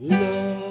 love.